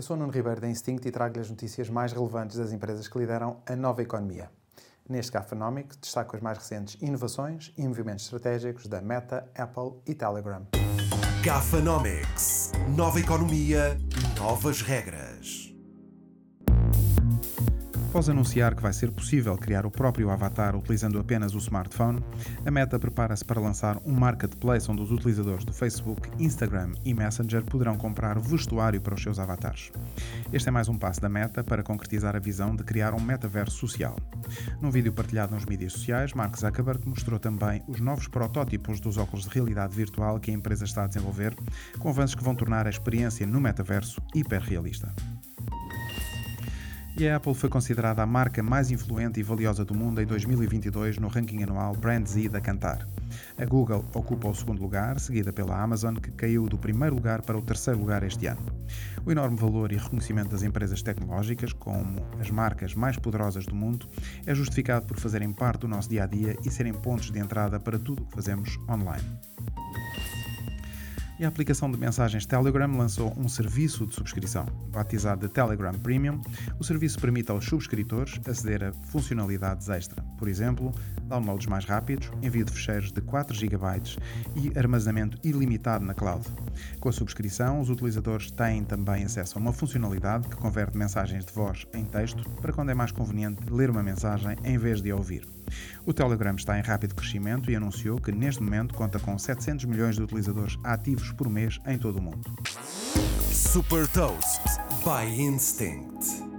Eu sou Nuno Ribeiro da Instinct e trago-lhe as notícias mais relevantes das empresas que lideram a nova economia. Neste Gafanomics, destaco as mais recentes inovações e movimentos estratégicos da Meta, Apple e Telegram. Gafanomics. Nova economia, novas regras. Após anunciar que vai ser possível criar o próprio avatar utilizando apenas o smartphone, a Meta prepara-se para lançar um marketplace onde os utilizadores do Facebook, Instagram e Messenger poderão comprar vestuário para os seus avatares. Este é mais um passo da Meta para concretizar a visão de criar um metaverso social. Num vídeo partilhado nos mídias sociais, Mark Zuckerberg mostrou também os novos protótipos dos óculos de realidade virtual que a empresa está a desenvolver, com avanços que vão tornar a experiência no metaverso hiperrealista. E a Apple foi considerada a marca mais influente e valiosa do mundo em 2022 no ranking anual Brand Z da Kantar. A Google ocupa o segundo lugar, seguida pela Amazon, que caiu do primeiro lugar para o terceiro lugar este ano. O enorme valor e reconhecimento das empresas tecnológicas, como as marcas mais poderosas do mundo, é justificado por fazerem parte do nosso dia a dia e serem pontos de entrada para tudo o que fazemos online e a aplicação de mensagens Telegram lançou um serviço de subscrição. Batizado de Telegram Premium, o serviço permite aos subscritores aceder a funcionalidades extra, por exemplo, downloads mais rápidos, envio de ficheiros de 4 GB e armazenamento ilimitado na cloud. Com a subscrição, os utilizadores têm também acesso a uma funcionalidade que converte mensagens de voz em texto para quando é mais conveniente ler uma mensagem em vez de ouvir. O Telegram está em rápido crescimento e anunciou que neste momento conta com 700 milhões de utilizadores ativos por mês em todo o mundo. Super Toast by Instinct.